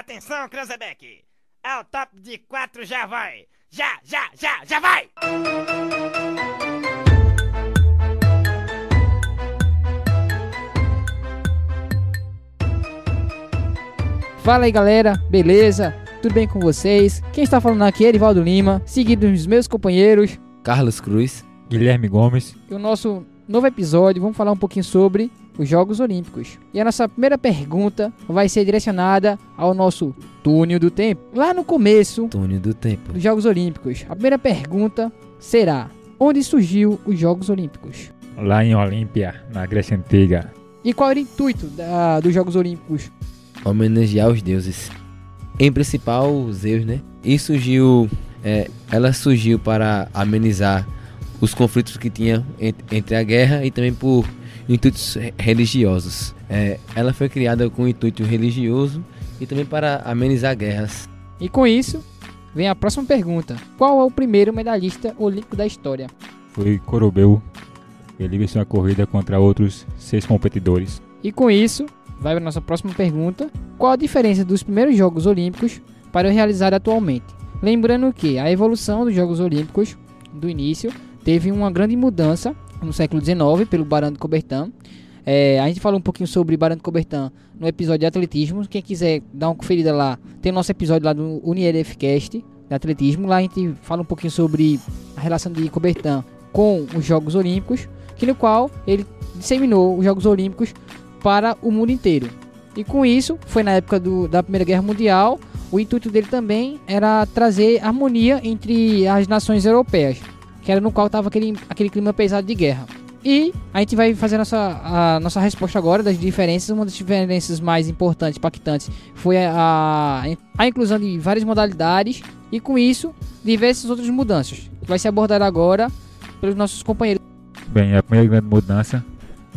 Atenção, Cranzebeck! Ao top de quatro já vai! Já, já, já, já vai! Fala aí galera, beleza? Tudo bem com vocês? Quem está falando aqui é Erivaldo Lima, seguido dos meus companheiros Carlos Cruz, Guilherme Gomes. E o nosso novo episódio, vamos falar um pouquinho sobre os Jogos Olímpicos. E a nossa primeira pergunta vai ser direcionada ao nosso túnel do tempo. Lá no começo túnel do tempo dos Jogos Olímpicos, a primeira pergunta será: onde surgiu os Jogos Olímpicos? Lá em Olímpia, na Grécia Antiga. E qual era o intuito da, dos Jogos Olímpicos? Homenagear os deuses. Em principal, Zeus, né? E surgiu. É, ela surgiu para amenizar os conflitos que tinha entre a guerra e também por intuitos religiosos. É, ela foi criada com intuito religioso e também para amenizar guerras. E com isso, vem a próxima pergunta: Qual é o primeiro medalhista olímpico da história? Foi Corobeu. Ele venceu a corrida contra outros seis competidores. E com isso, vai para a nossa próxima pergunta: Qual a diferença dos primeiros Jogos Olímpicos para o realizado atualmente? Lembrando que a evolução dos Jogos Olímpicos do início teve uma grande mudança no século XIX pelo Barão de Coubertin. É, a gente falou um pouquinho sobre Barão de Coubertin no episódio de atletismo. Quem quiser dar uma conferida lá, tem o nosso episódio lá do UnirFcast de atletismo. Lá a gente fala um pouquinho sobre a relação de Coubertin com os Jogos Olímpicos, que no qual ele disseminou os Jogos Olímpicos para o mundo inteiro. E com isso, foi na época do, da Primeira Guerra Mundial, o intuito dele também era trazer harmonia entre as nações europeias que era no qual estava aquele, aquele clima pesado de guerra. E a gente vai fazer nossa, a nossa resposta agora das diferenças. Uma das diferenças mais importantes, impactantes, foi a, a inclusão de várias modalidades e, com isso, diversas outras mudanças. Vai ser abordada agora pelos nossos companheiros. Bem, a primeira grande mudança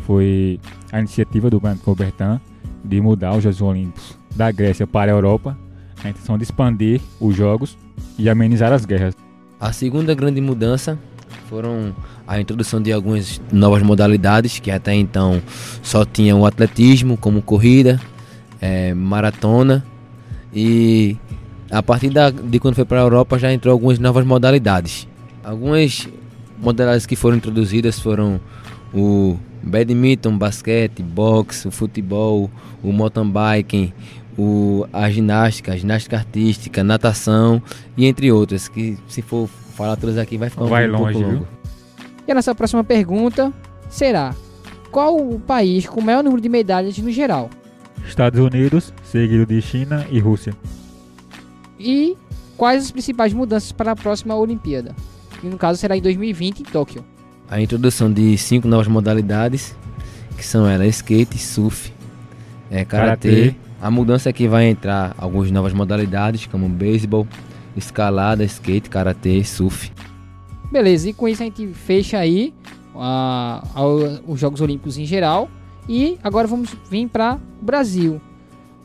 foi a iniciativa do Banco Coubertin de mudar os Jogos Olímpicos da Grécia para a Europa, a intenção de expandir os Jogos e amenizar as guerras. A segunda grande mudança foram a introdução de algumas novas modalidades que até então só tinham o atletismo como corrida, é, maratona e a partir da, de quando foi para a Europa já entrou algumas novas modalidades. Algumas modalidades que foram introduzidas foram o badminton, basquete, boxe, o futebol, o mountain biking, o, a ginástica, a ginástica artística, natação e entre outras, que se for falar todas aqui vai ficar um, vai um longe, pouco longo. Viu? E a nossa próxima pergunta será: qual o país com o maior número de medalhas no geral? Estados Unidos, seguido de China e Rússia. E quais as principais mudanças para a próxima Olimpíada? E no caso será em 2020 em Tóquio. A introdução de cinco novas modalidades, que são ela skate, surf, é, karatê, a mudança é que vai entrar algumas novas modalidades, como beisebol, escalada, skate, karatê, surf. Beleza, e com isso a gente fecha aí a, a, os Jogos Olímpicos em geral. E agora vamos vir para o Brasil.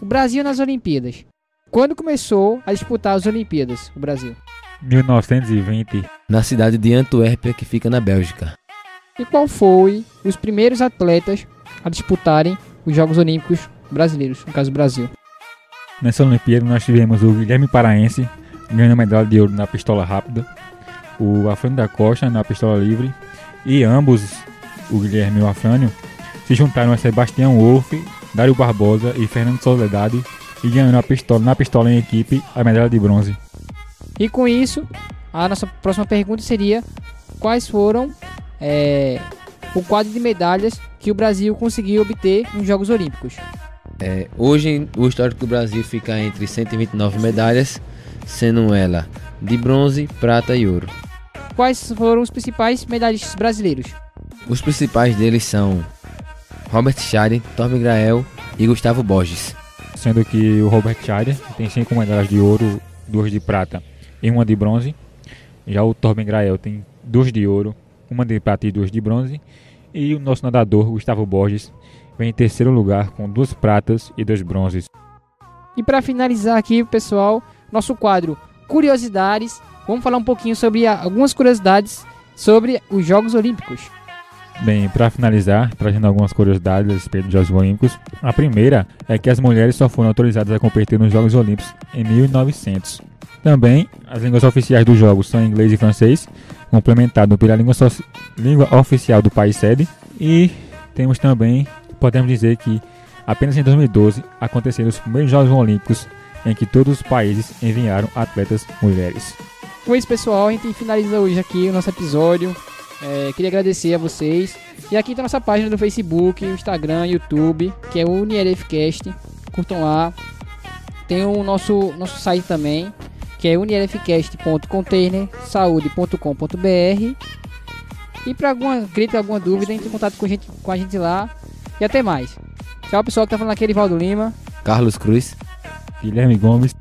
O Brasil nas Olimpíadas. Quando começou a disputar as Olimpíadas, o Brasil? 1920. Na cidade de Antuérpia, que fica na Bélgica. E qual foi os primeiros atletas a disputarem os Jogos Olímpicos brasileiros, no caso do Brasil. Nessa Olimpíada nós tivemos o Guilherme Paraense ganhando a medalha de ouro na pistola rápida, o Afrânio da Costa na pistola livre e ambos, o Guilherme e o Afrânio, se juntaram a Sebastião Wolff, Dário Barbosa e Fernando Soledade e ganharam a pistola, na pistola em equipe a medalha de bronze. E com isso, a nossa próxima pergunta seria quais foram é, o quadro de medalhas que o Brasil conseguiu obter nos Jogos Olímpicos. É, hoje o histórico do Brasil fica entre 129 medalhas, sendo ela de bronze, prata e ouro. Quais foram os principais medalhistas brasileiros? Os principais deles são Robert Schade, Torben Grael e Gustavo Borges. Sendo que o Robert Schade tem 5 medalhas de ouro, duas de prata e uma de bronze. Já o Torben Grael tem duas de ouro, uma de prata e duas de bronze. E o nosso nadador, Gustavo Borges, vem em terceiro lugar com duas pratas e dois bronzes. E para finalizar aqui, pessoal, nosso quadro Curiosidades. Vamos falar um pouquinho sobre algumas curiosidades sobre os Jogos Olímpicos. Bem, para finalizar, trazendo algumas curiosidades a respeito dos Jogos Olímpicos. A primeira é que as mulheres só foram autorizadas a competir nos Jogos Olímpicos em 1900. Também, as línguas oficiais dos Jogos são inglês e francês, complementado pela língua, so língua oficial do país sede. E temos também, podemos dizer que apenas em 2012 aconteceram os primeiros Jogos Olímpicos em que todos os países enviaram atletas mulheres. Com isso, pessoal, a gente finaliza hoje aqui o nosso episódio. É, queria agradecer a vocês. E aqui tá nossa página do Facebook, Instagram, YouTube, que é o. Curtam lá. Tem o nosso, nosso site também, que é unilfcast.containersaude.com.br. E para alguma crítica, alguma dúvida, entre em contato com a, gente, com a gente lá. E até mais. Tchau, pessoal que tá falando aqui, Erivaldo Lima. Carlos Cruz. Guilherme Gomes.